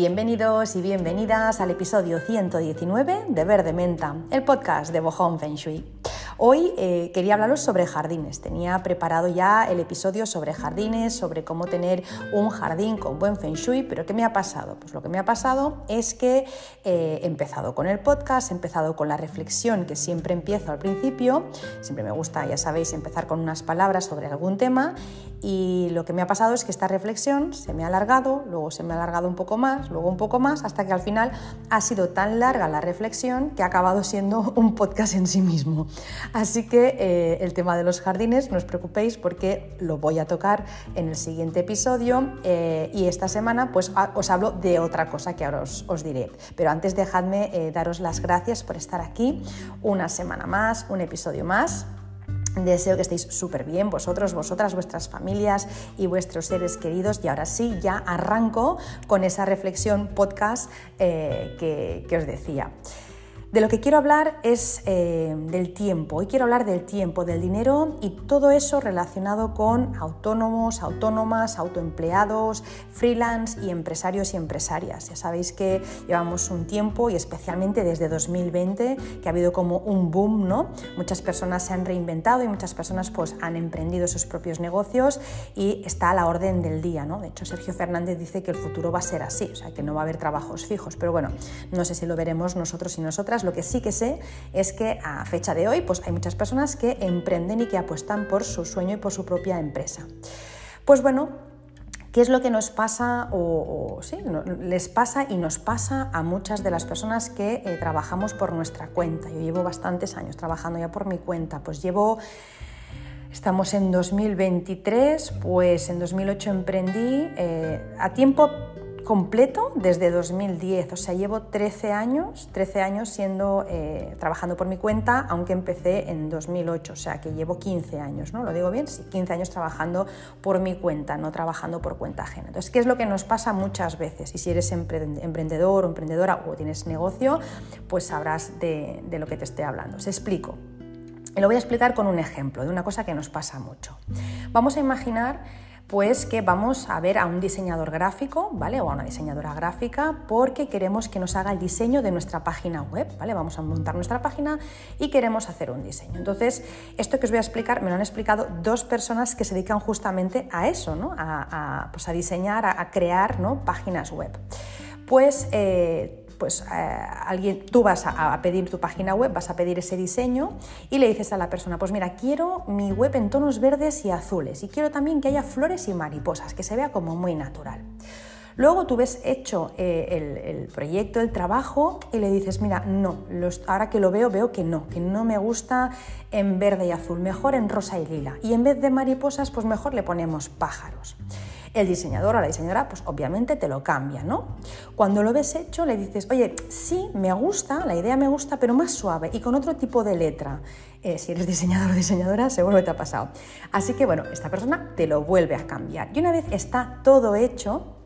Bienvenidos y bienvenidas al episodio 119 de Verde Menta, el podcast de Bohong Feng Shui. Hoy eh, quería hablaros sobre jardines. Tenía preparado ya el episodio sobre jardines, sobre cómo tener un jardín con buen feng shui, pero ¿qué me ha pasado? Pues lo que me ha pasado es que eh, he empezado con el podcast, he empezado con la reflexión que siempre empiezo al principio. Siempre me gusta, ya sabéis, empezar con unas palabras sobre algún tema y lo que me ha pasado es que esta reflexión se me ha alargado, luego se me ha alargado un poco más, luego un poco más, hasta que al final ha sido tan larga la reflexión que ha acabado siendo un podcast en sí mismo. Así que eh, el tema de los jardines, no os preocupéis porque lo voy a tocar en el siguiente episodio eh, y esta semana pues os hablo de otra cosa que ahora os, diré. Pero antes dejadme eh, daros las gracias por estar aquí una semana más, un episodio más. Deseo que estéis súper bien vosotros, vosotras, vuestras familias y vuestros seres queridos. Y ahora sí, ya arranco con esa reflexión podcast que os decía. De lo que quiero hablar es eh, del tiempo. Hoy quiero hablar del tiempo, del dinero y todo eso relacionado con autónomos, autónomas, autoempleados, freelance y empresarios y empresarias. Ya sabéis que llevamos un tiempo y especialmente desde 2020 que ha habido como un boom, ¿no? Muchas personas se han reinventado y muchas personas pues han emprendido sus propios negocios y está a la orden del día, ¿no? De hecho, Sergio Fernández dice que el futuro va a ser así, o sea, que no va a haber trabajos fijos, pero bueno, no sé si lo veremos nosotros y nosotras lo que sí que sé es que a fecha de hoy pues hay muchas personas que emprenden y que apuestan por su sueño y por su propia empresa. Pues bueno, ¿Qué es lo que nos pasa o, sí, les pasa y nos pasa a muchas de las personas que eh, trabajamos por nuestra cuenta? Yo llevo bastantes años trabajando ya por mi cuenta, pues llevo, estamos en 2023, pues en 2008 emprendí eh, a tiempo completo desde 2010, o sea, llevo 13 años, 13 años siendo, eh, trabajando por mi cuenta, aunque empecé en 2008, o sea, que llevo 15 años, ¿no? ¿Lo digo bien? Sí, 15 años trabajando por mi cuenta, no trabajando por cuenta ajena. Entonces, ¿qué es lo que nos pasa muchas veces? Y si eres emprendedor o emprendedora o tienes negocio, pues sabrás de, de lo que te estoy hablando. Os explico. Y lo voy a explicar con un ejemplo de una cosa que nos pasa mucho. Vamos a imaginar pues que vamos a ver a un diseñador gráfico, ¿vale? O a una diseñadora gráfica porque queremos que nos haga el diseño de nuestra página web, ¿vale? Vamos a montar nuestra página y queremos hacer un diseño. Entonces, esto que os voy a explicar me lo han explicado dos personas que se dedican justamente a eso, ¿no? A, pues diseñar, a, crear ¿no? páginas web. Pues eh, pues eh, alguien, tú vas a, pedir tu página web, vas a pedir ese diseño y le dices a la persona, pues mira, quiero mi web en tonos verdes y azules y quiero también que haya flores y mariposas, que se vea como muy natural. Luego tú ves hecho eh, el, proyecto, el trabajo y le dices, mira, no, ahora que lo veo, veo que no, que no me gusta en verde y azul, mejor en rosa y lila. Y en vez de mariposas, pues mejor le ponemos pájaros el diseñador o la diseñadora, pues obviamente te lo cambia, ¿no? Cuando lo ves hecho, le dices, oye, sí, me gusta, la idea me gusta, pero más suave y con otro tipo de letra. Eh, si eres diseñador o diseñadora, seguro que te ha pasado. Así que bueno, esta persona te lo vuelve a cambiar. Y una vez está todo hecho,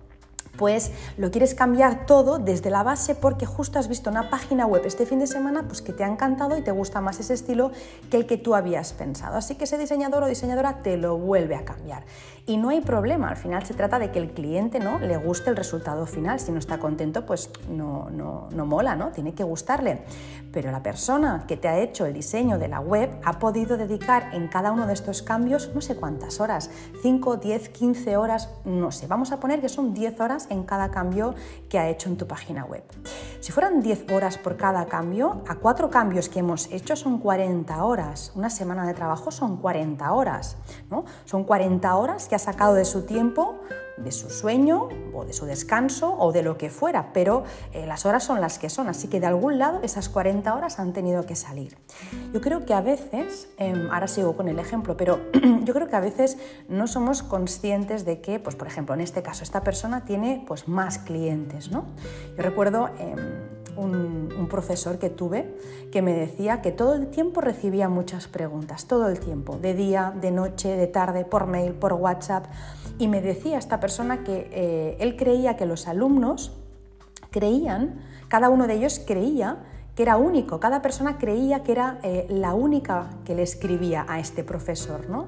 pues lo quieres cambiar todo desde la base porque justo has visto una página web este fin de semana pues que te ha encantado y te gusta más ese estilo que el que tú habías pensado. Así que ese diseñador o diseñadora te lo vuelve a cambiar. Y no hay problema, al final se trata de que el cliente ¿no? le guste el resultado final. Si no está contento, pues no, no, no mola, ¿no? Tiene que gustarle. Pero la persona que te ha hecho el diseño de la web ha podido dedicar en cada uno de estos cambios no sé cuántas horas, 5, 10, 15 horas, no sé, vamos a poner que son 10 horas en cada cambio que ha hecho en tu página web. Si fueran 10 horas por cada cambio, a cuatro cambios que hemos hecho son 40 horas. Una semana de trabajo son 40 horas. ¿no? Son 40 horas que ha sacado de su tiempo de su sueño o de su descanso o de lo que fuera, pero eh, las horas son las que son, así que de algún lado esas 40 horas han tenido que salir. Yo creo que a veces, em, ahora sigo con el ejemplo, pero yo creo que a veces no somos conscientes de que, pues por ejemplo, en este caso, esta persona tiene pues más clientes, ¿no? Yo recuerdo... Em, un, un, profesor que tuve que me decía que todo el tiempo recibía muchas preguntas, todo el tiempo, de día, de noche, de tarde, por mail, por WhatsApp. Y me decía esta persona que eh, él creía que los alumnos creían, cada uno de ellos creía que era único, cada persona creía que era eh, la única que le escribía a este profesor, ¿no?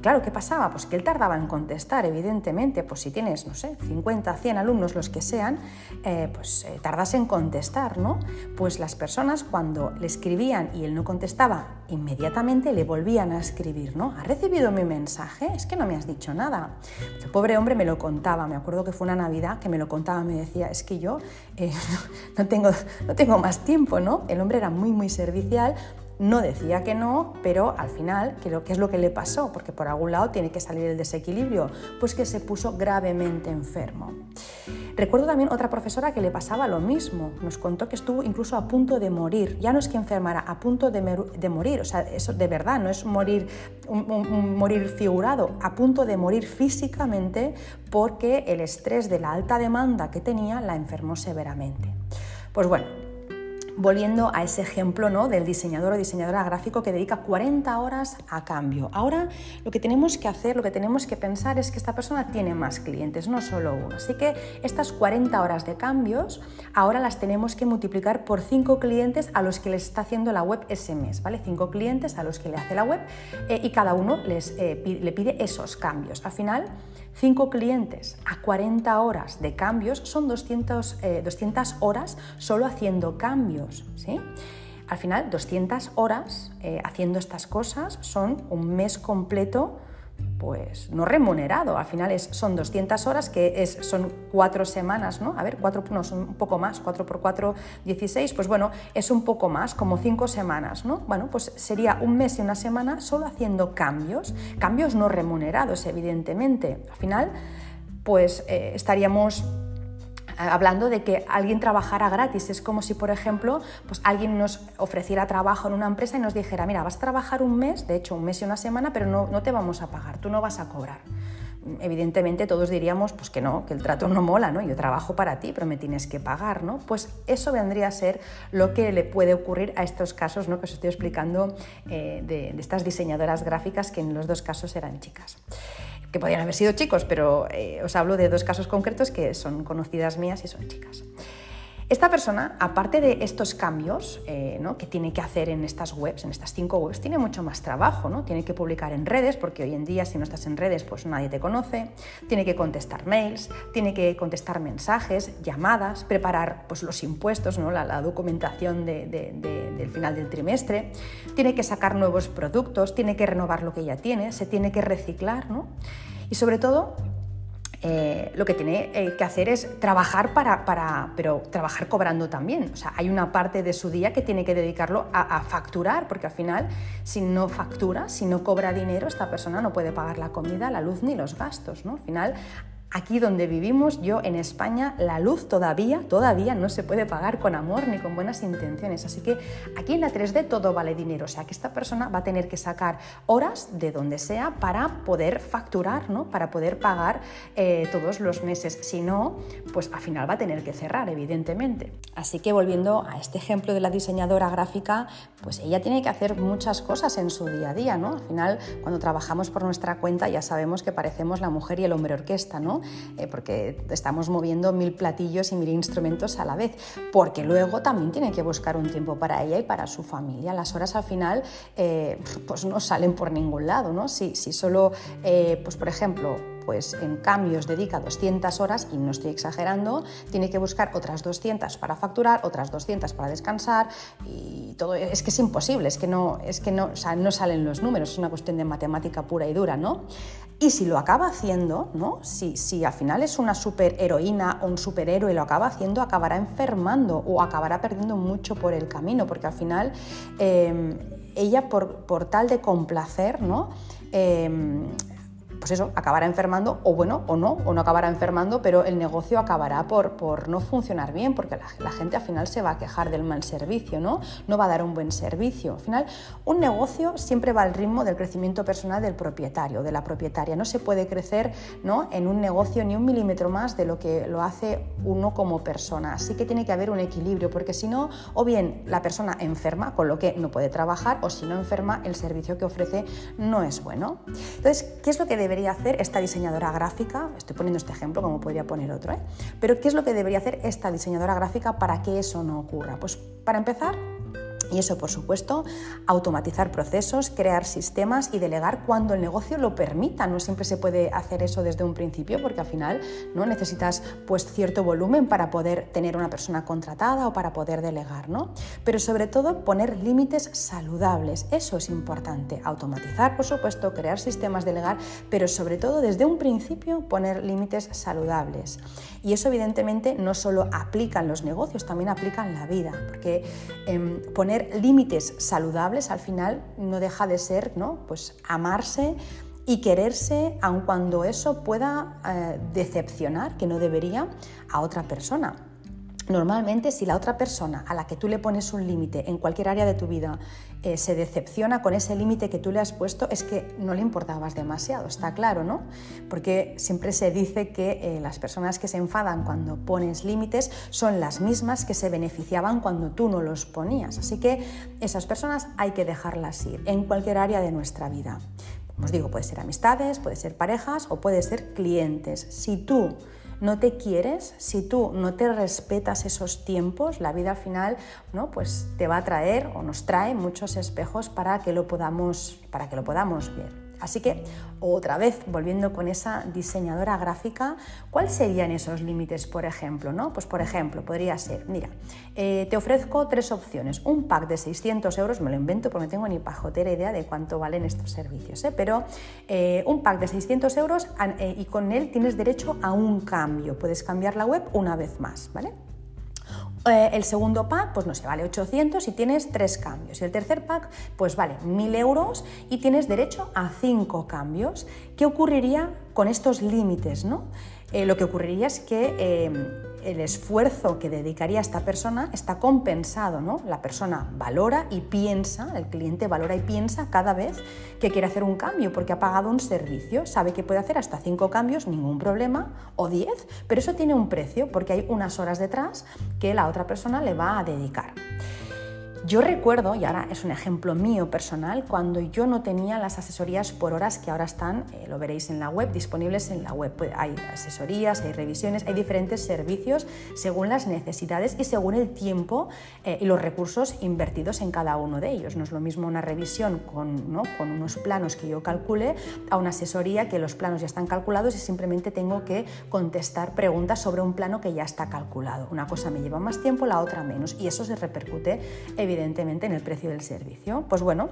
Claro, ¿qué pasaba? Pues que él tardaba en contestar, evidentemente, pues si tienes, no sé, 50, 100 alumnos, los que sean, eh, pues eh, tardas en contestar, ¿no? Pues las personas cuando le escribían y él no contestaba, inmediatamente le volvían a escribir, ¿no? ¿Has recibido mi mensaje? Es que no me has dicho nada. El pobre hombre me lo contaba, me acuerdo que fue una Navidad que me lo contaba, me decía, es que yo eh, no, tengo, no tengo más tiempo, ¿no? El hombre era muy, muy servicial, no decía que no, pero al final, ¿qué es lo que le pasó? Porque por algún lado tiene que salir el desequilibrio, pues que se puso gravemente enfermo. Recuerdo también otra profesora que le pasaba lo mismo, nos contó que estuvo incluso a punto de morir, ya no es que enfermara, a punto de, morir, o sea, eso de verdad, no es morir, morir figurado, a punto de morir físicamente porque el estrés de la alta demanda que tenía la enfermó severamente. Pues bueno, volviendo a ese ejemplo ¿no? del diseñador o diseñadora gráfico que dedica 40 horas a cambio. Ahora lo que tenemos que hacer, lo que tenemos que pensar es que esta persona tiene más clientes, no solo uno. Así que estas 40 horas de cambios ahora las tenemos que multiplicar por 5 clientes a los que les está haciendo la web ese mes, ¿vale? 5 clientes a los que le hace la web eh, y cada uno les, eh, le pide esos cambios. Al final, 5 clientes a 40 horas de cambios son 200, 200 eh, horas solo haciendo cambios. ¿sí? Al final, 200 horas eh, haciendo estas cosas son un mes completo pues no remunerado. Al final es, son 200 horas, que es, son cuatro semanas, ¿no? A ver, cuatro, no, son un poco más, 4 por 4, 16, pues bueno, es un poco más, como cinco semanas, ¿no? Bueno, pues sería un mes y una semana solo haciendo cambios, cambios no remunerados, evidentemente. Al final, pues eh, estaríamos hablando de que alguien trabajara gratis. Es como si, por ejemplo, pues alguien nos ofreciera trabajo en una empresa y nos dijera, mira, vas a trabajar un mes, de hecho un mes y una semana, pero no, no te vamos a pagar, tú no vas a cobrar evidentemente todos diríamos pues que no, que el trato no mola, ¿no? Yo trabajo para ti, pero me tienes que pagar, ¿no? Pues eso vendría a ser lo que le puede ocurrir a estos casos, ¿no? Que os estoy explicando eh, de, de, estas diseñadoras gráficas que en los dos casos eran chicas que podían haber sido chicos, pero eh, os hablo de dos casos concretos que son conocidas mías y son chicas. Esta persona, aparte de estos cambios eh, que tiene que hacer en estas webs, en estas cinco webs, tiene mucho más trabajo, ¿no? Tiene que publicar en redes, porque hoy en día si no estás en redes, pues nadie te conoce, tiene que contestar mails, tiene que contestar mensajes, llamadas, preparar pues, los impuestos, ¿no? la, documentación del final del trimestre, tiene que sacar nuevos productos, tiene que renovar lo que ya tiene, se tiene que reciclar, ¿no? Y sobre todo, eh, lo que tiene eh, que hacer es trabajar para, para, pero trabajar cobrando también. O sea, hay una parte de su día que tiene que dedicarlo a, facturar, porque al final, si no factura, si no cobra dinero, esta persona no puede pagar la comida, la luz ni los gastos. ¿no? Al final, Aquí donde vivimos, yo en España, la luz todavía, todavía no se puede pagar con amor ni con buenas intenciones. Así que aquí en la 3D todo vale dinero. O sea que esta persona va a tener que sacar horas de donde sea para poder facturar, ¿no? para poder pagar eh, todos los meses. Si no, pues al final va a tener que cerrar, evidentemente. Así que volviendo a este ejemplo de la diseñadora gráfica, pues ella tiene que hacer muchas cosas en su día a día. ¿no? Al final, cuando trabajamos por nuestra cuenta, ya sabemos que parecemos la mujer y el hombre orquesta. ¿no? Eh, porque estamos moviendo mil platillos y mil instrumentos a la vez, porque luego también tiene que buscar un tiempo para ella y para su familia. Las horas al final eh, pues no salen por ningún lado, ¿no? Si, si solo, eh, pues por ejemplo, pues en cambios dedica 200 horas, y no estoy exagerando, tiene que buscar otras 200 para facturar, otras 200 para descansar, y todo es que es imposible, es que no, es que no, no salen los números, es una cuestión de matemática pura y dura, ¿no? Y si lo acaba haciendo, ¿no? Si, si al final es una superheroína o un superhéroe y lo acaba haciendo, acabará enfermando o acabará perdiendo mucho por el camino, porque al final eh, ella por, por, tal de complacer, ¿no? Eh, pues eso, acabará enfermando o bueno, o no, o no acabará enfermando, pero el negocio acabará por, por no funcionar bien, porque la, gente al final se va a quejar del mal servicio, ¿no? No va a dar un buen servicio. Al final, un negocio siempre va al ritmo del crecimiento personal del propietario, de la propietaria. No se puede crecer ¿no? en un negocio ni un milímetro más de lo que lo hace uno como persona. Así que tiene que haber un equilibrio, porque si no, o bien la persona enferma, con lo que no puede trabajar, o si no enferma, el servicio que ofrece no es bueno. Entonces, ¿qué es lo que debería hacer esta diseñadora gráfica? Estoy poniendo este ejemplo, como podría poner otro, ¿eh? pero ¿qué es lo que debería hacer esta diseñadora gráfica para que eso no ocurra? Pues para empezar, Y eso, por supuesto, automatizar procesos, crear sistemas y delegar cuando el negocio lo permita. No siempre se puede hacer eso desde un principio porque al final no necesitas pues cierto volumen para poder tener una persona contratada o para poder delegar, ¿no? Pero sobre todo poner límites saludables. Eso es importante. Automatizar, por supuesto, crear sistemas, delegar, pero sobre todo desde un principio poner límites saludables. Y eso evidentemente no solo aplica en los negocios, también aplica en la vida, porque em, poner límites saludables al final no deja de ser ¿no? pues amarse y quererse aun cuando eso pueda eh, decepcionar, que no debería, a otra persona. Normalmente si la otra persona a la que tú le pones un límite en cualquier área de tu vida eh, se decepciona con ese límite que tú le has puesto, es que no le importabas demasiado, está claro, ¿no? Porque siempre se dice que eh, las personas que se enfadan cuando pones límites son las mismas que se beneficiaban cuando tú no los ponías. Así que esas personas hay que dejarlas ir en cualquier área de nuestra vida. Como os digo, puede ser amistades, puede ser parejas o puede ser clientes. Si tú no te quieres, si tú no te respetas esos tiempos, la vida al final ¿no? pues te va a traer o nos trae muchos espejos para que lo podamos, para que lo podamos ver. Así que, otra vez, volviendo con esa diseñadora gráfica, ¿cuáles serían esos límites, por ejemplo? ¿no? Pues, por ejemplo, podría ser, mira, eh, te ofrezco tres opciones. Un pack de 600 euros, me lo invento porque no tengo ni pajotera idea de cuánto valen estos servicios, ¿eh? pero eh, un pack de 600 euros y con él tienes derecho a un cambio. Puedes cambiar la web una vez más, ¿vale? Eh, el segundo pack, pues no sé, vale 800 y tienes tres cambios. Y el tercer pack, pues vale 1000 euros y tienes derecho a cinco cambios. ¿Qué ocurriría con estos límites? ¿no? Eh, lo que ocurriría es que eh, el esfuerzo que dedicaría esta persona está compensado, ¿no? La persona valora y piensa, el cliente valora y piensa cada vez que quiere hacer un cambio porque ha pagado un servicio, sabe que puede hacer hasta cinco cambios, ningún problema, o diez, pero eso tiene un precio porque hay unas horas detrás que la otra persona le va a dedicar. Yo recuerdo, y ahora es un ejemplo mío personal, cuando yo no tenía las asesorías por horas que ahora están, eh, lo veréis en la web, disponibles en la web. Pues hay asesorías, hay revisiones, hay diferentes servicios según las necesidades y según el tiempo eh, y los recursos invertidos en cada uno de ellos. No es lo mismo una revisión con, con unos planos que yo calcule a una asesoría que los planos ya están calculados y simplemente tengo que contestar preguntas sobre un plano que ya está calculado. Una cosa me lleva más tiempo, la otra menos y eso se repercute evidentemente en el precio del servicio. Pues bueno,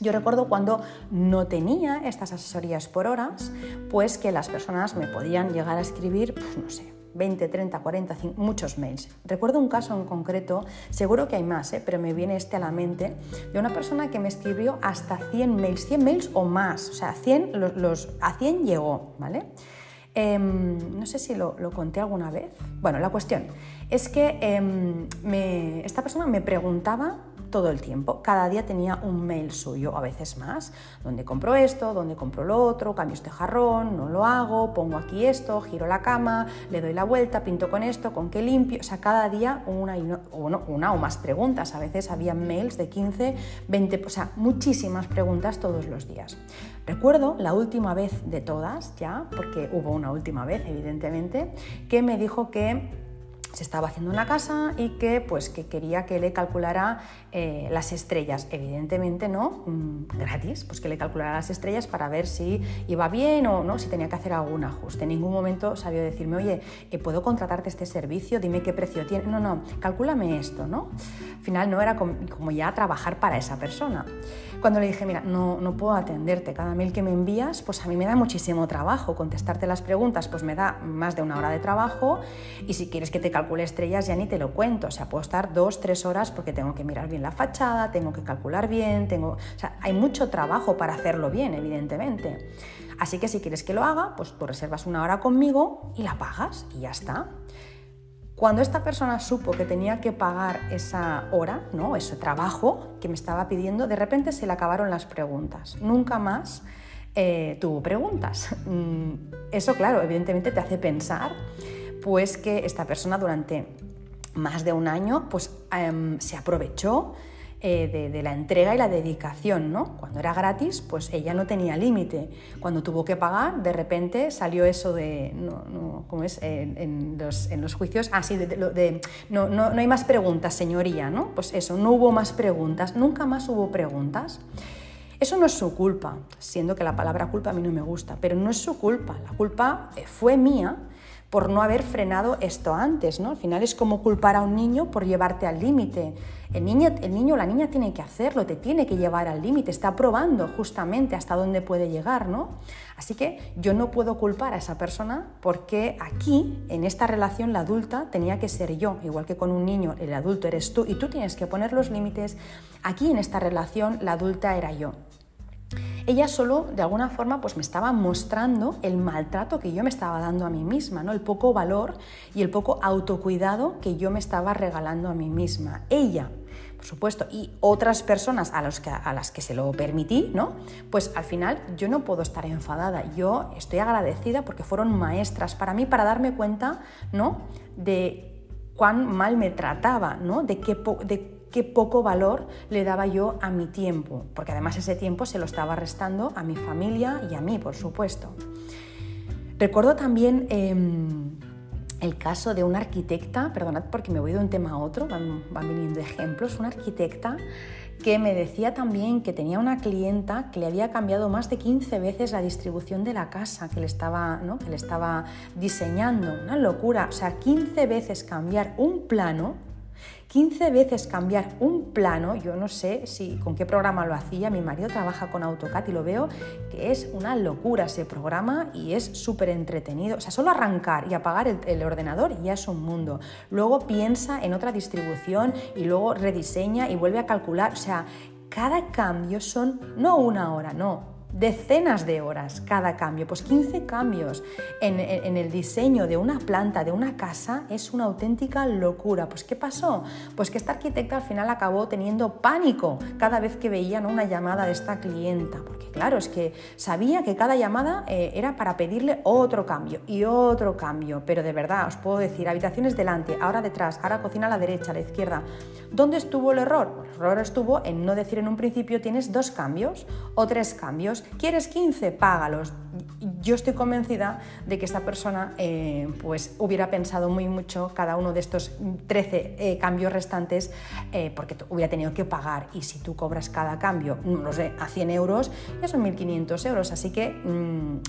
yo recuerdo cuando no tenía estas asesorías por horas, pues que las personas me podían llegar a escribir, pues no sé, 20, 30, 40, muchos mails. Recuerdo un caso en concreto, seguro que hay más, ¿eh? pero me viene este a la mente, de una persona que me escribió hasta 100 mails, 100 mails o más, o sea, 100, los, a 100 llegó, ¿vale? Em, no sé si lo, conté alguna vez. Bueno, la cuestión es que em, esta persona me preguntaba todo el tiempo. Cada día tenía un mail suyo, a veces más. ¿Dónde compro esto? ¿Dónde compro lo otro? Cambio este jarrón, no lo hago, pongo aquí esto, giro la cama, le doy la vuelta, pinto con esto, con qué limpio. O sea, cada día una o más preguntas. A veces había mails de 15, 20, o sea, muchísimas preguntas todos los días. Recuerdo la última vez de todas, ya, porque hubo una última vez, evidentemente, que me dijo que se estaba haciendo una casa y que pues que quería que le calculara eh, las estrellas. Evidentemente no mm, gratis pues que le calculara las estrellas para ver si iba bien o no si tenía que hacer algún ajuste. En ningún momento sabía decirme oye eh, puedo contratarte este servicio dime qué precio tiene no no calcúlame esto no al final no era como, ya trabajar para esa persona cuando le dije mira no no puedo atenderte cada mail que me envías pues a mí me da muchísimo trabajo contestarte las preguntas pues me da más de una hora de trabajo y si quieres que te calcule estrellas ya ni te lo cuento, o sea, puedo estar dos, tres horas porque tengo que mirar bien la fachada, tengo que calcular bien, tengo, o sea, hay mucho trabajo para hacerlo bien, evidentemente. Así que si quieres que lo haga, pues tú reservas una hora conmigo y la pagas y ya está. Cuando esta persona supo que tenía que pagar esa hora, ¿no? ese trabajo que me estaba pidiendo, de repente se le acabaron las preguntas. Nunca más eh, tuvo preguntas. Mm, eso, claro, evidentemente te hace pensar pues que esta persona durante más de un año pues, em, se aprovechó eh, de, la entrega y la dedicación, ¿no? Cuando era gratis, pues ella no tenía límite. Cuando tuvo que pagar, de repente salió eso de, no, ¿cómo es? En, los, juicios, ah, sí, de, no, no, hay más preguntas, señoría, ¿no? Pues eso, no hubo más preguntas, nunca más hubo preguntas. Eso no es su culpa, siendo que la palabra culpa a mí no me gusta, pero no es su culpa. La culpa eh, fue mía por no haber frenado esto antes, ¿no? Al final es como culpar a un niño por llevarte al límite. El niño, el niño o la niña tiene que hacerlo, te tiene que llevar al límite, está probando justamente hasta dónde puede llegar, ¿no? Así que yo no puedo culpar a esa persona porque aquí, en esta relación, la adulta tenía que ser yo, igual que con un niño, el adulto eres tú y tú tienes que poner los límites. Aquí, en esta relación, la adulta era yo ella solo de alguna forma pues me estaba mostrando el maltrato que yo me estaba dando a mí misma, ¿no? el poco valor y el poco autocuidado que yo me estaba regalando a mí misma. Ella, por supuesto, y otras personas a, los que, a las que se lo permití, ¿no? Pues al final yo no puedo estar enfadada, yo estoy agradecida porque fueron maestras para mí para darme cuenta, ¿no? De cuán mal me trataba, ¿no? De qué, de qué poco valor le daba yo a mi tiempo, porque además ese tiempo se lo estaba restando a mi familia y a mí, por supuesto. Recuerdo también em, el caso de una arquitecta, perdonad porque me voy de un tema a otro, van, viniendo ejemplos, una arquitecta que me decía también que tenía una clienta que le había cambiado más de 15 veces la distribución de la casa que le estaba, que le estaba diseñando. Una locura, o sea, 15 veces cambiar un plano 15 veces cambiar un plano, yo no sé si con qué programa lo hacía, mi marido trabaja con AutoCAD y lo veo que es una locura ese programa y es súper entretenido. O sea, solo arrancar y apagar el, el, ordenador ya es un mundo. Luego piensa en otra distribución y luego rediseña y vuelve a calcular. O sea, cada cambio son no una hora, no, decenas de horas cada cambio, pues 15 cambios en, el diseño de una planta, de una casa, es una auténtica locura. Pues ¿qué pasó? Pues que esta arquitecta al final acabó teniendo pánico cada vez que veía una llamada de esta clienta, porque claro, es que sabía que cada llamada eh, era para pedirle otro cambio y otro cambio, pero de verdad os puedo decir, habitaciones delante, ahora detrás, ahora cocina a la derecha, a la izquierda. ¿Dónde estuvo el error? El error estuvo en no decir en un principio tienes dos cambios o tres cambios ¿Quieres 15? Págalos. Yo estoy convencida de que esta persona eh, pues hubiera pensado muy mucho cada uno de estos 13 eh, cambios restantes eh, porque hubiera tenido que pagar y si tú cobras cada cambio, no sé, a 100 euros, ya son 1.500 euros. Así que mm,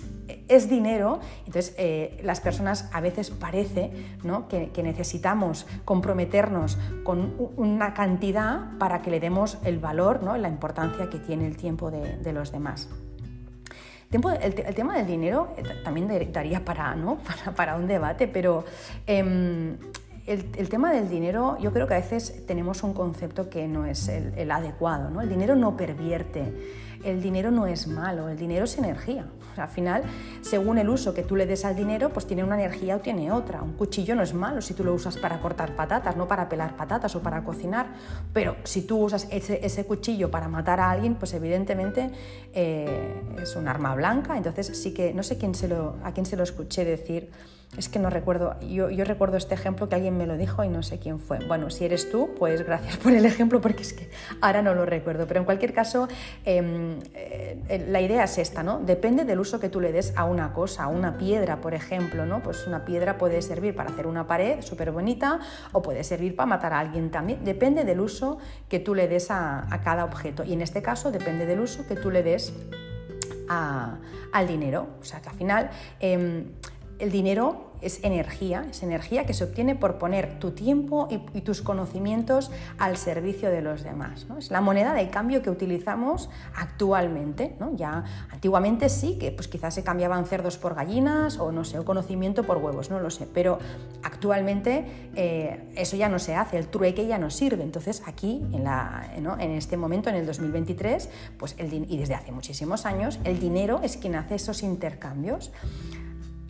es dinero, entonces las personas a veces parece que, necesitamos comprometernos con una cantidad para que le demos el valor, ¿no? la importancia que tiene el tiempo de los demás. El, tema del dinero eh, también daría para, ¿no? para, un debate, pero em, el, tema del dinero, yo creo que a veces tenemos un concepto que no es el, adecuado. ¿no? El dinero no pervierte el dinero no es malo, el dinero es energía. Al final, según el uso que tú le des al dinero, pues tiene una energía o tiene otra. Un cuchillo no es malo si tú lo usas para cortar patatas, no para pelar patatas o para cocinar. Pero si tú usas ese, cuchillo para matar a alguien, pues evidentemente eh, es un arma blanca. Entonces sí que no sé quién se lo, a quién se lo escuché decir es que no recuerdo, yo, recuerdo este ejemplo que alguien me lo dijo y no sé quién fue. Bueno, si eres tú, pues gracias por el ejemplo porque es que ahora no lo recuerdo. Pero en cualquier caso, em, eh, la idea es esta, ¿no? Depende del uso que tú le des a una cosa, a una piedra, por ejemplo, ¿no? Pues una piedra puede servir para hacer una pared súper bonita o puede servir para matar a alguien también. Depende del uso que tú le des a, cada objeto. Y en este caso depende del uso que tú le des al dinero. O sea que al final... Em, el dinero es energía, es energía que se obtiene por poner tu tiempo y, tus conocimientos al servicio de los demás. ¿no? Es la moneda de cambio que utilizamos actualmente. ¿no? Ya antiguamente sí, que pues quizás se cambiaban cerdos por gallinas o no sé, o conocimiento por huevos, no lo sé, pero actualmente eh, eso ya no se hace, el trueque ya no sirve. Entonces aquí, en, la, en este momento, en el 2023, pues el, y desde hace muchísimos años, el dinero es quien hace esos intercambios.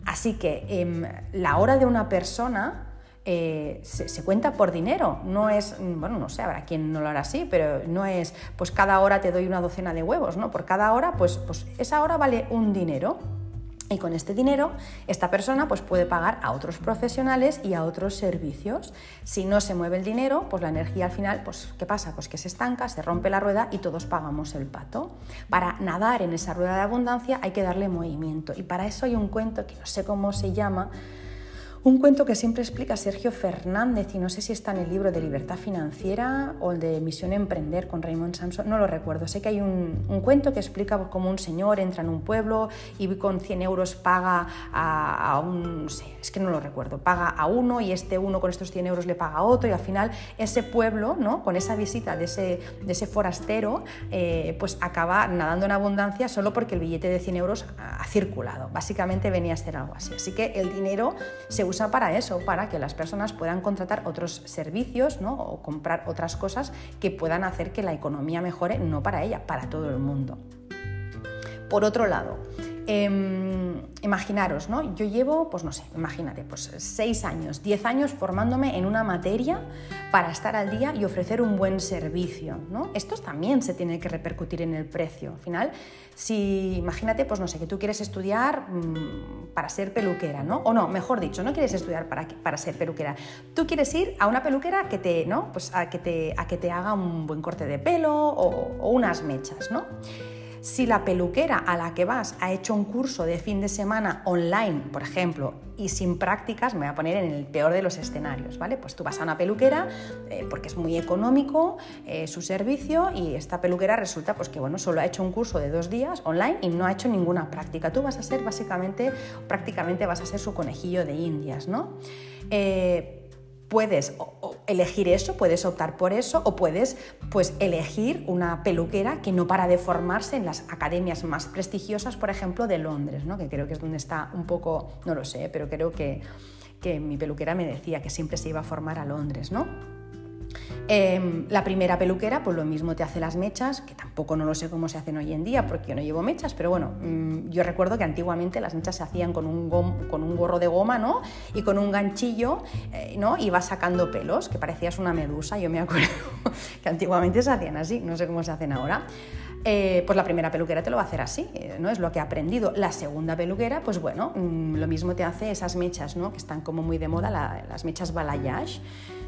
Así que em, la hora de una persona eh, se, cuenta por dinero, no es, bueno, no sé, habrá quien no lo hará así, pero no es, pues cada hora te doy una docena de huevos, ¿no? Por cada hora, pues, pues esa hora vale un dinero. Y con este dinero, esta persona pues, puede pagar a otros profesionales y a otros servicios. Si no se mueve el dinero, pues la energía al final, pues, ¿qué pasa? Pues que se estanca, se rompe la rueda y todos pagamos el pato. Para nadar en esa rueda de abundancia hay que darle movimiento. Y para eso hay un cuento que no sé cómo se llama, un cuento que siempre explica Sergio Fernández y no sé si está en el libro de Libertad Financiera o el de Misión Emprender con Raymond Samson, no lo recuerdo. Sé que hay un, cuento que explica cómo un señor entra en un pueblo y con 100 euros paga a, un, no sé, es que no lo recuerdo, paga a uno y este uno con estos 100 euros le paga a otro y al final ese pueblo, ¿no? con esa visita de ese, de ese forastero, eh, pues acaba nadando en abundancia solo porque el billete de 100 euros ha circulado. Básicamente venía a ser algo así. Así que el dinero se usa para eso, para que las personas puedan contratar otros servicios o comprar otras cosas que puedan hacer que la economía mejore, no para ella, para todo el mundo. Por otro lado, Em, imaginaros, ¿no? Yo llevo, pues no sé, imagínate, pues 6 años, 10 años formándome en una materia para estar al día y ofrecer un buen servicio, ¿no? Esto también se tiene que repercutir en el precio. Al final, si imagínate, pues no sé, que tú quieres estudiar mm, para ser peluquera, ¿no? O no, mejor dicho, no quieres estudiar para, para ser peluquera. Tú quieres ir a una peluquera que te, ¿no? Pues a que te, a que te haga un buen corte de pelo o, o unas mechas, ¿no? Si la peluquera a la que vas ha hecho un curso de fin de semana online, por ejemplo, y sin prácticas, me voy a poner en el peor de los escenarios, ¿vale? Pues tú vas a una peluquera eh, porque es muy económico eh, su servicio y esta peluquera resulta pues que bueno, solo ha hecho un curso de dos días online y no ha hecho ninguna práctica. Tú vas a ser básicamente, prácticamente vas a ser su conejillo de indias, ¿no? Eh, puedes elegir eso, puedes optar por eso o puedes pues elegir una peluquera que no para de formarse en las academias más prestigiosas, por ejemplo, de Londres, ¿no? que creo que es donde está un poco, no lo sé, pero creo que, que mi peluquera me decía que siempre se iba a formar a Londres, ¿no? Em, la primera peluquera, pues lo mismo te hace las mechas, que tampoco no lo sé cómo se hacen hoy en día, porque yo no llevo mechas, pero bueno, mm, yo recuerdo que antiguamente las mechas se hacían con un, con un gorro de goma, ¿no? Y con un ganchillo, eh, ¿no? Y vas sacando pelos, que parecías una medusa, yo me acuerdo que antiguamente se hacían así, no sé cómo se hacen ahora. Eh, pues la primera peluquera te lo va a hacer así, eh, ¿no? Es lo que he aprendido. La segunda peluquera, pues bueno, mm, lo mismo te hace esas mechas, ¿no? Que están como muy de moda, las mechas balayage.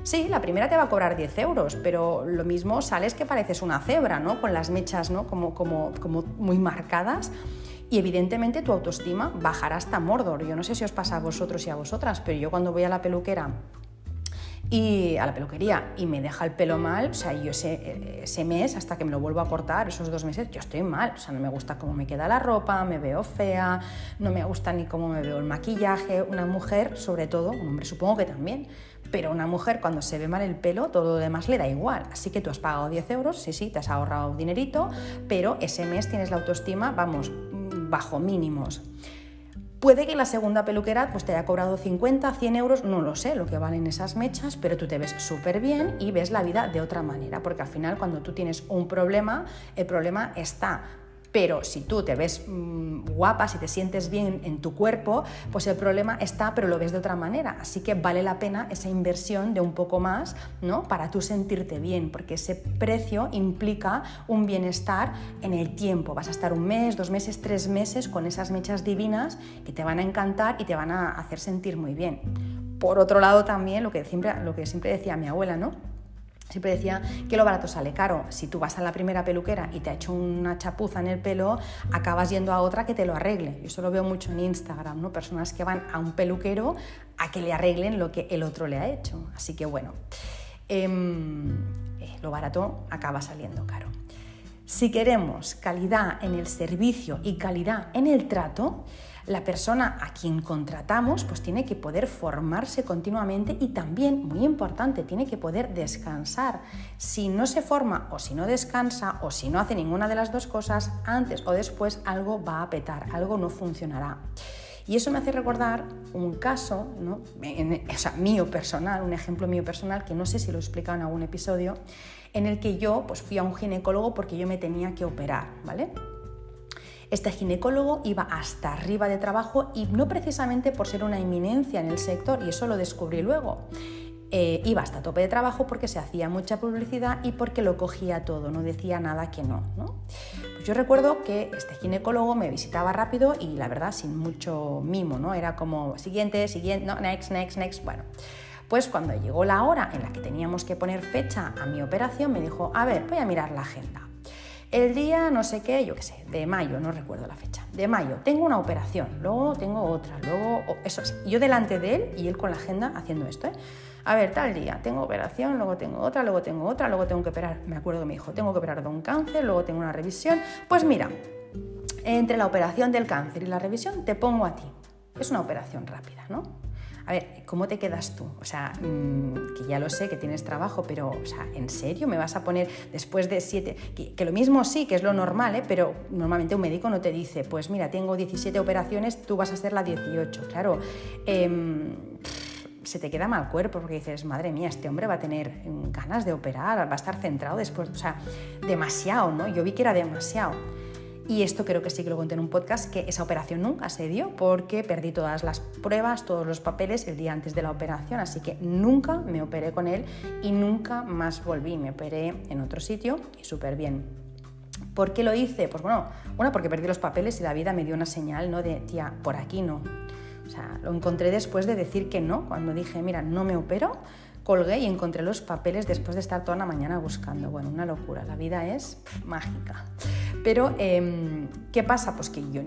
Sí, la primera te va a cobrar 10 euros, pero lo mismo sales que pareces una cebra, ¿no? Con las mechas, ¿no? Como, como, como muy marcadas. Y evidentemente tu autoestima bajará hasta Mordor. Yo no sé si os pasa a vosotros y a vosotras, pero yo cuando voy a la peluquera y a la peluquería y me deja el pelo mal, o sea, yo ese, ese, mes, hasta que me lo vuelvo a cortar, esos dos meses, yo estoy mal, o sea, no me gusta cómo me queda la ropa, me veo fea, no me gusta ni cómo me veo el maquillaje, una mujer, sobre todo, un hombre supongo que también, pero una mujer cuando se ve mal el pelo, todo lo demás le da igual, así que tú has pagado 10 euros, sí, sí, te has ahorrado dinerito, pero ese mes tienes la autoestima, vamos, bajo mínimos. Puede que la segunda peluquera pues, te haya cobrado 50, 100 euros, no lo sé lo que valen esas mechas, pero tú te ves súper bien y ves la vida de otra manera, porque al final cuando tú tienes un problema, el problema está pero si tú te ves mm, guapa, si te sientes bien en tu cuerpo, pues el problema está, pero lo ves de otra manera. Así que vale la pena esa inversión de un poco más, ¿no? Para tú sentirte bien, porque ese precio implica un bienestar en el tiempo. Vas a estar un mes, dos meses, tres meses con esas mechas divinas que te van a encantar y te van a hacer sentir muy bien. Por otro lado también lo que siempre, lo que siempre decía mi abuela, ¿no? Siempre decía que lo barato sale caro. Si tú vas a la primera peluquera y te ha hecho una chapuza en el pelo, acabas yendo a otra que te lo arregle. Yo eso lo veo mucho en Instagram, ¿no? Personas que van a un peluquero a que le arreglen lo que el otro le ha hecho. Así que bueno, em, eh, lo barato acaba saliendo caro. Si queremos calidad en el servicio y calidad en el trato, la persona a quien contratamos pues tiene que poder formarse continuamente y también, muy importante, tiene que poder descansar. Si no se forma o si no descansa o si no hace ninguna de las dos cosas, antes o después algo va a petar, algo no funcionará. Y eso me hace recordar un caso, ¿no? o sea, mío personal, un ejemplo mío personal, que no sé si lo he explicado en algún episodio, en el que yo pues, fui a un ginecólogo porque yo me tenía que operar, ¿vale? Este ginecólogo iba hasta arriba de trabajo y no precisamente por ser una eminencia en el sector, y eso lo descubrí luego. eh, iba hasta tope de trabajo porque se hacía mucha publicidad y porque lo cogía todo, no decía nada que no. ¿no? Pues yo recuerdo que este ginecólogo me visitaba rápido y la verdad sin mucho mimo, ¿no? Era como siguiente, siguiente, no, next, next, next, bueno. Pues cuando llegó la hora en la que teníamos que poner fecha a mi operación, me dijo, a ver, voy a mirar la agenda. El día no sé qué, yo qué sé, de mayo, no recuerdo la fecha, de mayo, tengo una operación, luego tengo otra, luego, eso es, yo delante de él y él con la agenda haciendo esto, ¿eh? A ver, tal día, tengo operación, luego tengo otra, luego tengo otra, luego tengo que operar, me acuerdo que me dijo, tengo que operar de un cáncer, luego tengo una revisión, pues mira, entre la operación del cáncer y la revisión te pongo a ti. Es una operación rápida, ¿no? A ver, ¿cómo te quedas tú? O sea, mm, que ya lo sé, que tienes trabajo, pero, o sea, ¿en serio me vas a poner después de siete? Que, lo mismo sí, que es lo normal, ¿eh? pero normalmente un médico no te dice, pues mira, tengo 17 operaciones, tú vas a hacer la 18. Claro, em, se te queda mal cuerpo porque dices, madre mía, este hombre va a tener ganas de operar, va a estar centrado después, o sea, demasiado, ¿no? Yo vi que era demasiado. Y esto creo que sí que lo conté en un podcast, que esa operación nunca se dio porque perdí todas las pruebas, todos los papeles el día antes de la operación, así que nunca me operé con él y nunca más volví. Me operé en otro sitio y súper bien. ¿Por qué lo hice? Pues bueno, una porque perdí los papeles y la vida me dio una señal, ¿no? De, tía, por aquí no. O sea, lo encontré después de decir que no, cuando dije, mira, no me opero, colgué y encontré los papeles después de estar toda la mañana buscando. Bueno, una locura, la vida es mágica. Pero, em, ¿qué pasa? Pues que yo,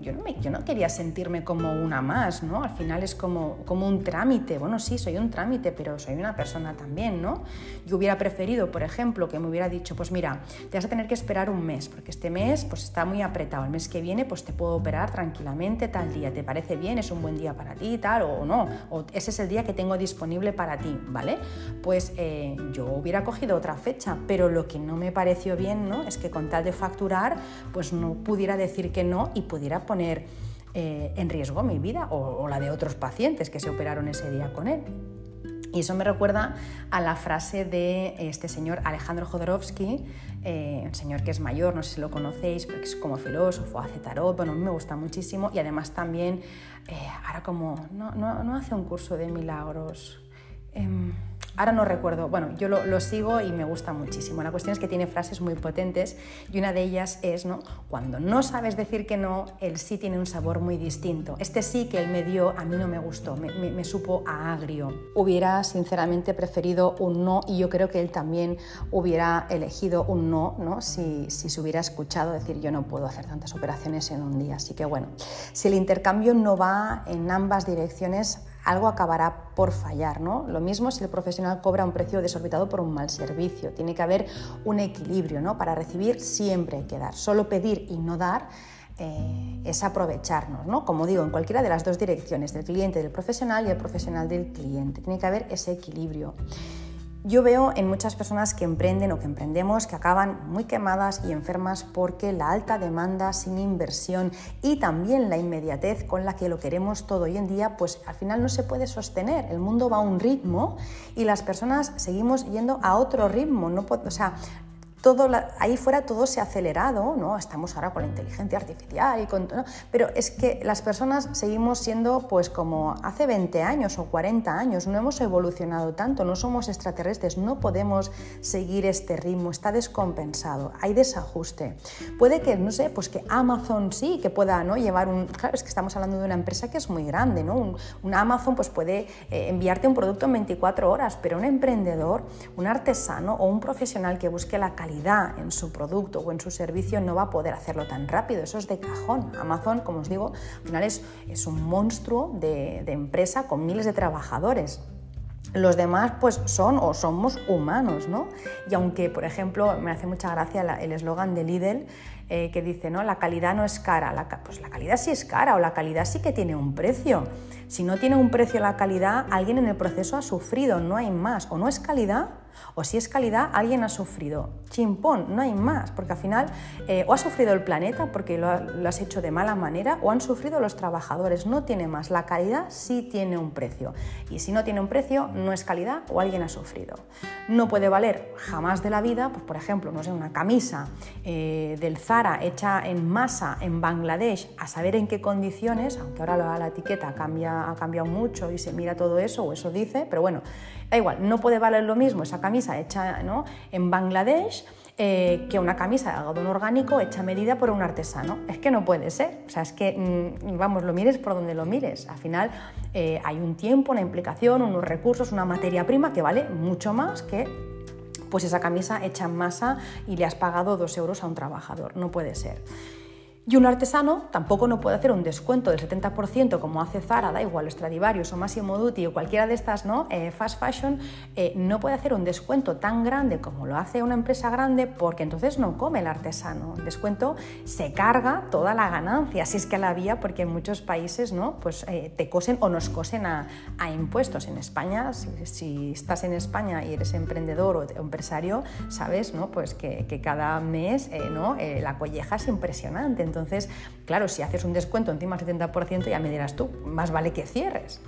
no quería sentirme como una más, ¿no? Al final es como, como un trámite. Bueno, sí, soy un trámite, pero soy una persona también, ¿no? Yo hubiera preferido, por ejemplo, que me hubiera dicho, pues mira, te vas a tener que esperar un mes, porque este mes pues está muy apretado. El mes que viene pues te puedo operar tranquilamente tal día. ¿Te parece bien? ¿Es un buen día para ti? Tal, o no. O ese es el día que tengo disponible para ti, ¿vale? Pues eh, yo hubiera cogido otra fecha, pero lo que no me pareció bien, ¿no? Es que con tal de facturar, pues no pudiera decir que no y pudiera poner eh, en riesgo mi vida o, la de otros pacientes que se operaron ese día con él. Y eso me recuerda a la frase de este señor Alejandro Jodorowsky, eh, un señor que es mayor, no sé si lo conocéis, porque es como filósofo, hace tarot, bueno, me gusta muchísimo y además también, eh, ahora como, no, no, no, hace un curso de milagros. Em, Ahora no recuerdo, bueno, yo lo, sigo y me gusta muchísimo. La cuestión es que tiene frases muy potentes y una de ellas es, ¿no? Cuando no sabes decir que no, el sí tiene un sabor muy distinto. Este sí que él me dio, a mí no me gustó, me, supo a agrio. Hubiera sinceramente preferido un no y yo creo que él también hubiera elegido un no, ¿no? Si, si se hubiera escuchado decir yo no puedo hacer tantas operaciones en un día. Así que bueno, si el intercambio no va en ambas direcciones, algo acabará por fallar. ¿no? Lo mismo si el profesional cobra un precio desorbitado por un mal servicio. Tiene que haber un equilibrio. ¿no? Para recibir siempre hay que dar. Solo pedir y no dar eh, es aprovecharnos, ¿no? Como digo, en cualquiera de las dos direcciones, del cliente del profesional y el profesional del cliente. Tiene que haber ese equilibrio. Yo veo en muchas personas que emprenden o que emprendemos que acaban muy quemadas y enfermas porque la alta demanda sin inversión y también la inmediatez con la que lo queremos todo hoy en día, pues al final no se puede sostener. El mundo va a un ritmo y las personas seguimos yendo a otro ritmo. No o sea, ahí fuera todo se ha acelerado, ¿no? Estamos ahora con la inteligencia artificial y con pero es que las personas seguimos siendo pues como hace 20 años o 40 años, no hemos evolucionado tanto, no somos extraterrestres, no podemos seguir este ritmo, está descompensado, hay desajuste. Puede que, no sé, pues que Amazon sí, que pueda ¿no? llevar un... Claro, es que estamos hablando de una empresa que es muy grande, ¿no? Un, Amazon pues puede eh, enviarte un producto en 24 horas, pero un emprendedor, un artesano o un profesional que busque la calidad en su producto o en su servicio no va a poder hacerlo tan rápido. Eso es de cajón. Amazon, como os digo, al final es, un monstruo de, empresa con miles de trabajadores. Los demás pues son o somos humanos, ¿no? Y aunque, por ejemplo, me hace mucha gracia el eslogan de Lidl eh, que dice, ¿no? La calidad no es cara, la, pues la calidad sí es cara o la calidad sí que tiene un precio. Si no tiene un precio la calidad, alguien en el proceso ha sufrido, no hay más. O no es calidad o si es calidad, alguien ha sufrido. Chimpón, no hay más, porque al final eh, o ha sufrido el planeta porque lo, has hecho de mala manera o han sufrido los trabajadores, no tiene más. La calidad sí tiene un precio y si no tiene un precio, no es calidad o alguien ha sufrido. No puede valer jamás de la vida, pues por ejemplo, no sé, una camisa eh, del Zara hecha en masa en Bangladesh, a saber en qué condiciones, aunque ahora la, la etiqueta cambia, ha cambiado mucho y se mira todo eso, o eso dice, pero bueno, da igual, no puede valer lo mismo esa camisa hecha ¿no? en Bangladesh eh, que una camisa de algodón orgánico hecha medida por un artesano. Es que no puede ser. O sea, es que, mm, vamos, lo mires por donde lo mires. Al final eh, hay un tiempo, una implicación, unos recursos, una materia prima que vale mucho más que pues esa camisa hecha en masa y le has pagado dos euros a un trabajador. No puede ser. Y un artesano tampoco no puede hacer un descuento del 70% como hace Zara, da igual, Stradivarius o Massimo Dutti o cualquiera de estas ¿no? Eh, fast fashion, eh, no puede hacer un descuento tan grande como lo hace una empresa grande porque entonces no come el artesano. El descuento se carga toda la ganancia, si es que la había, porque en muchos países ¿no? pues, eh, te cosen o nos cosen a, impuestos. En España, si, estás en España y eres emprendedor o empresario, sabes ¿no? pues que, cada mes ¿no? la colleja es impresionante. Claro, si haces un descuento encima del 70%, ya me dirás tú, más vale que cierres.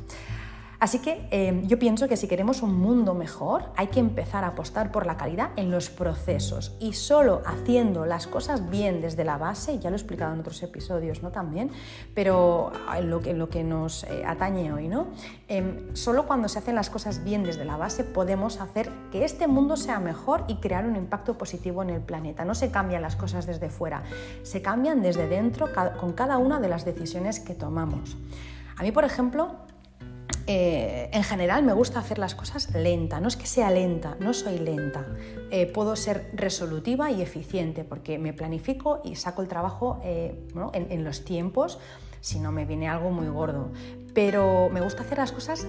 Así que eh, yo pienso que si queremos un mundo mejor hay que empezar a apostar por la calidad en los procesos y solo haciendo las cosas bien desde la base, ya lo he explicado en otros episodios ¿no? también, pero en lo que, lo que nos eh, atañe hoy, ¿no? Em, solo cuando se hacen las cosas bien desde la base podemos hacer que este mundo sea mejor y crear un impacto positivo en el planeta. No se cambian las cosas desde fuera, se cambian desde dentro con cada una de las decisiones que tomamos. A mí, por ejemplo, eh, en general me gusta hacer las cosas lenta, no es que sea lenta, no soy lenta. Eh, puedo ser resolutiva y eficiente porque me planifico y saco el trabajo eh, en, los tiempos si no me viene algo muy gordo. Pero me gusta hacer las cosas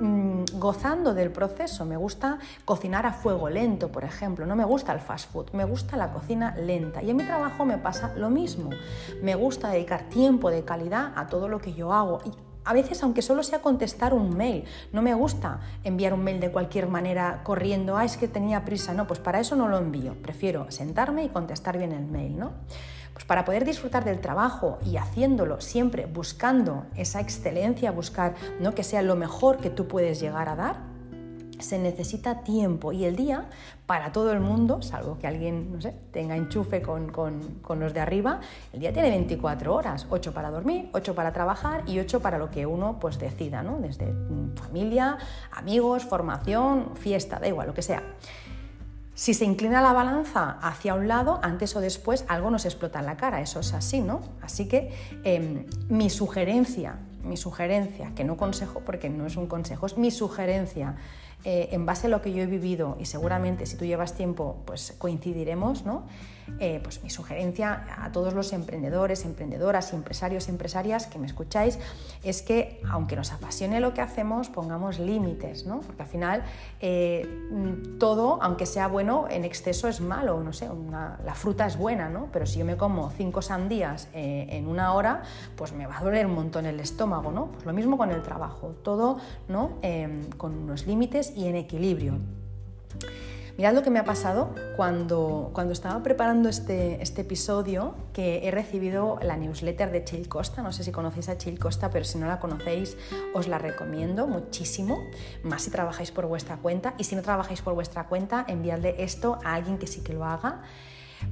mm, gozando del proceso. Me gusta cocinar a fuego lento, por ejemplo. No me gusta el fast food, me gusta la cocina lenta. Y en mi trabajo me pasa lo mismo. Me gusta dedicar tiempo de calidad a todo lo que yo hago. A veces, aunque solo sea contestar un mail, no me gusta enviar un mail de cualquier manera corriendo, ah, es que tenía prisa, no, pues para eso no lo envío, prefiero sentarme y contestar bien el mail, ¿no? Pues para poder disfrutar del trabajo y haciéndolo siempre buscando esa excelencia, buscar ¿no? que sea lo mejor que tú puedes llegar a dar, se necesita tiempo y el día para todo el mundo, salvo que alguien no sé, tenga enchufe con, los de arriba, el día tiene 24 horas, 8 para dormir, 8 para trabajar y 8 para lo que uno pues, decida, ¿no? desde mm, familia, amigos, formación, fiesta, da igual, lo que sea. Si se inclina la balanza hacia un lado, antes o después algo nos explota en la cara, eso es así, ¿no? Así que em, mi sugerencia, mi sugerencia, que no consejo porque no es un consejo, es mi sugerencia eh, en base a lo que yo he vivido y seguramente si tú llevas tiempo pues coincidiremos, ¿no? Eh, pues mi sugerencia a todos los emprendedores, emprendedoras, empresarios, empresarias que me escucháis es que aunque nos apasione lo que hacemos, pongamos límites, ¿no? porque al final eh, todo, aunque sea bueno, en exceso es malo, no sé, la fruta es buena, ¿no? pero si yo me como cinco sandías en una hora, pues me va a doler un montón el estómago, ¿no? Pues lo mismo con el trabajo, todo ¿no? con unos límites y en equilibrio. Mirad lo que me ha pasado cuando, cuando estaba preparando este, este episodio, que he recibido la newsletter de Chill Costa. No sé si conocéis a Chill Costa, pero si no la conocéis, os la recomiendo muchísimo, más si trabajáis por vuestra cuenta. Y si no trabajáis por vuestra cuenta, enviadle esto a alguien que sí que lo haga.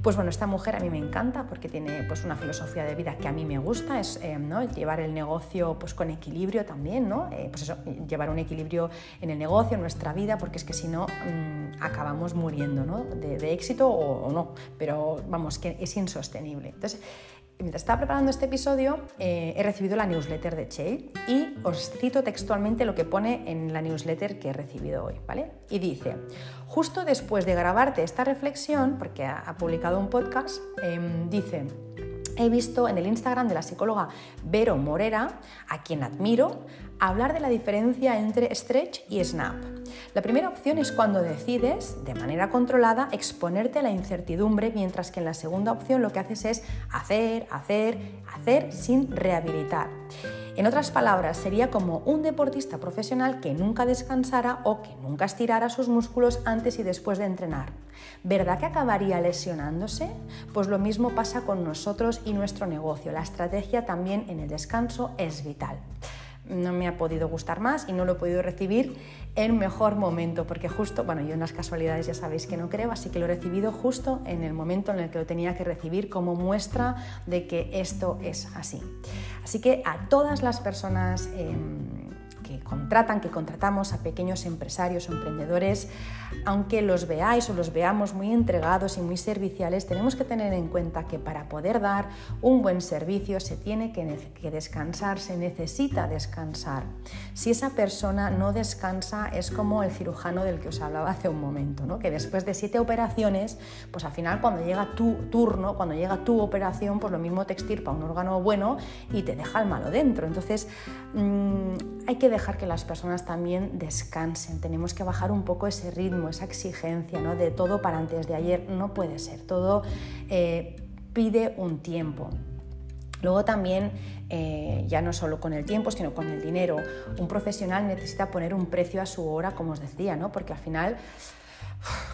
Pues bueno, esta mujer a mí me encanta porque tiene pues, una filosofía de vida que a mí me gusta, es eh, ¿no? llevar el negocio pues, con equilibrio también, ¿no? Eh, pues eso, llevar un equilibrio en el negocio, en nuestra vida, porque es que si no mm, acabamos muriendo ¿no? de, éxito o, o, no, pero vamos, que es insostenible. Entonces, mientras estaba preparando este episodio, eh, he recibido la newsletter de Che y os cito textualmente lo que pone en la newsletter que he recibido hoy, ¿vale? Y dice, justo después de grabarte esta reflexión, porque ha, publicado un podcast, em, dice, he visto en el Instagram de la psicóloga Vero Morera, a quien admiro, hablar de la diferencia entre stretch y snap. La primera opción es cuando decides, de manera controlada, exponerte a la incertidumbre, mientras que en la segunda opción lo que haces es hacer, hacer, hacer sin rehabilitar. En otras palabras, sería como un deportista profesional que nunca descansara o que nunca estirara sus músculos antes y después de entrenar. ¿Verdad que acabaría lesionándose? Pues lo mismo pasa con nosotros y nuestro negocio. La estrategia también en el descanso es vital. No me ha podido gustar más y no lo he podido recibir en mejor momento, porque justo, bueno, yo en las casualidades ya sabéis que no creo, así que lo he recibido justo en el momento en el que lo tenía que recibir como muestra de que esto es así. Así que a todas las personas... Em, que contratan, que contratamos a pequeños empresarios o emprendedores, aunque los veáis o los veamos muy entregados y muy serviciales, tenemos que tener en cuenta que para poder dar un buen servicio se tiene que, descansar, se necesita descansar. Si esa persona no descansa es como el cirujano del que os hablaba hace un momento, ¿no? que después de siete operaciones, pues al final cuando llega tu turno, cuando llega tu operación, pues lo mismo te extirpa un órgano bueno y te deja el malo dentro. Entonces mm, hay que dejar que las personas también descansen, tenemos que bajar un poco ese ritmo, esa exigencia ¿no? de todo para antes de ayer, no puede ser, todo eh, pide un tiempo. Luego también, eh, ya no solo con el tiempo, sino con el dinero, un profesional necesita poner un precio a su hora, como os decía, ¿no? porque al final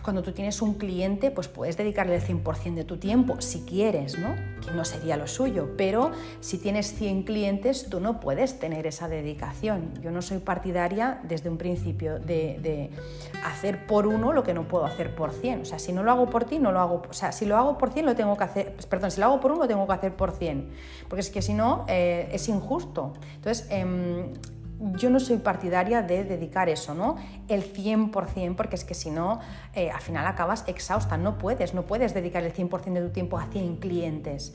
cuando tú tienes un cliente, pues puedes dedicarle el 100% de tu tiempo, si quieres, ¿no? Que no sería lo suyo, pero si tienes 100 clientes, tú no puedes tener esa dedicación. Yo no soy partidaria desde un principio de, hacer por uno lo que no puedo hacer por 100. O sea, si no lo hago por ti, no lo hago. O sea, si lo hago por 100, lo tengo que hacer. Perdón, si lo hago por uno, lo tengo que hacer por 100. Porque es que si no, eh, es injusto. Entonces, em, yo no soy partidaria de dedicar eso, ¿no? El 100%, porque es que si no, eh, al final acabas exhausta, no puedes, no puedes dedicar el 100% de tu tiempo a 100 clientes.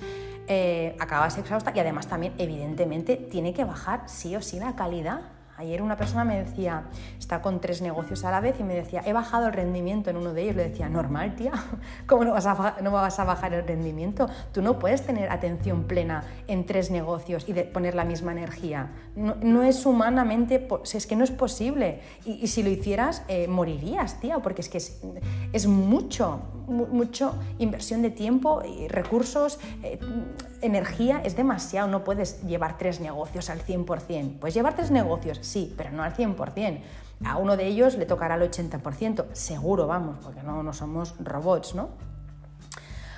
Eh, acabas exhausta y además también, evidentemente, tiene que bajar sí o sí la calidad Ayer una persona me decía, está con tres negocios a la vez y me decía, he bajado el rendimiento en uno de ellos. Le decía, normal, tía, ¿cómo no vas a, no vas a bajar el rendimiento? Tú no puedes tener atención plena en tres negocios y poner la misma energía. No, es humanamente, es que no es posible. Y, si lo hicieras, eh, morirías, tía, porque es que es, mucho, mucho inversión de tiempo y recursos. Eh, energía es demasiado, no puedes llevar tres negocios al 100%. Puedes llevar tres negocios, sí, pero no al 100%. A uno de ellos le tocará el 80%, seguro, vamos, porque no, no somos robots, ¿no?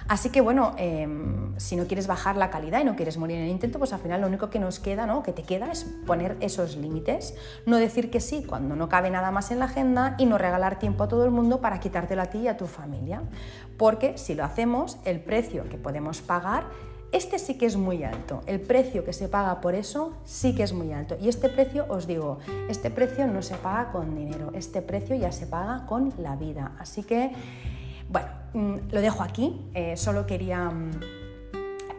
Así que bueno, em, si no quieres bajar la calidad y no quieres morir en el intento, pues al final lo único que nos queda, ¿no? que te queda, es poner esos límites. No decir que sí cuando no cabe nada más en la agenda y no regalar tiempo a todo el mundo para quitártelo a ti y a tu familia. Porque si lo hacemos, el precio que podemos pagar este sí que es muy alto, el precio que se paga por eso sí que es muy alto. Y este precio, os digo, este precio no se paga con dinero, este precio ya se paga con la vida. Así que, bueno, mm, lo dejo aquí, eh, solo quería mm,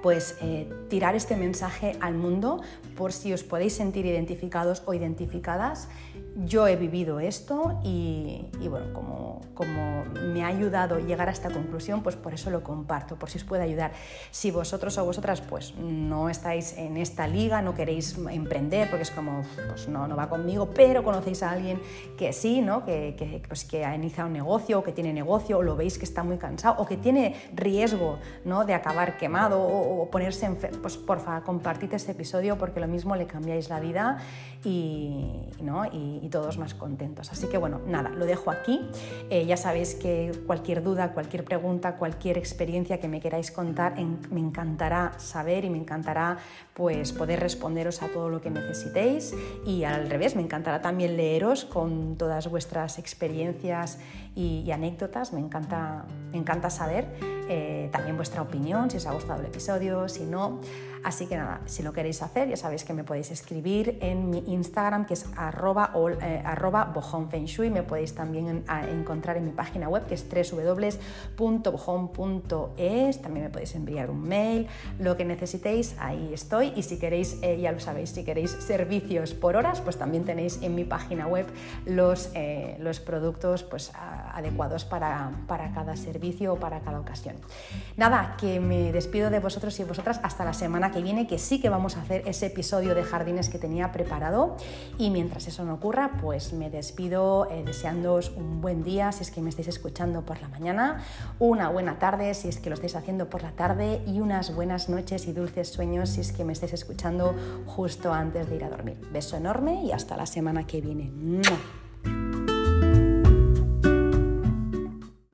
pues eh, tirar este mensaje al mundo por si os podéis sentir identificados o identificadas yo he vivido esto y, bueno, como, como, me ha ayudado llegar a esta conclusión, pues por eso lo comparto, por si os puede ayudar. Si vosotros o vosotras pues no estáis en esta liga, no queréis emprender, porque es como, pues no, no va conmigo, pero conocéis a alguien que sí, ¿no? que, que, pues, que ha iniciado un negocio, o que tiene negocio, o lo veis que está muy cansado, o que tiene riesgo ¿no? de acabar quemado o, ponerse enfermo, pues porfa, compartid este episodio porque lo mismo le cambiáis la vida y, ¿no? y y todos más contentos. Así que bueno, nada, lo dejo aquí. Eh, ya sabéis que cualquier duda, cualquier pregunta, cualquier experiencia que me queráis contar, me encantará saber y me encantará pues poder responderos a todo lo que necesitéis y al revés, me encantará también leeros con todas vuestras experiencias y, anécdotas, me encanta, me encanta saber eh, también vuestra opinión, si os ha gustado el episodio, si no. Así que nada, si lo queréis hacer, ya sabéis que me podéis escribir en mi Instagram, que es arroba, eh, Me podéis también encontrar en mi página web, que es www.bojon.es. También me podéis enviar un mail, lo que necesitéis, ahí estoy. Y si queréis, eh, ya lo sabéis, si queréis servicios por horas, pues también tenéis en mi página web los, los productos pues, adecuados para, para cada servicio o para cada ocasión. Nada, que me despido de vosotros y vosotras hasta la semana que viene, que sí que vamos a hacer ese episodio de jardines que tenía preparado. Y mientras eso no ocurra, pues me despido eh, deseándoos un buen día si es que me estáis escuchando por la mañana, una buena tarde si es que lo estáis haciendo por la tarde y unas buenas noches y dulces sueños si es que me estáis escuchando justo antes de ir a dormir. Beso enorme y hasta la semana que viene.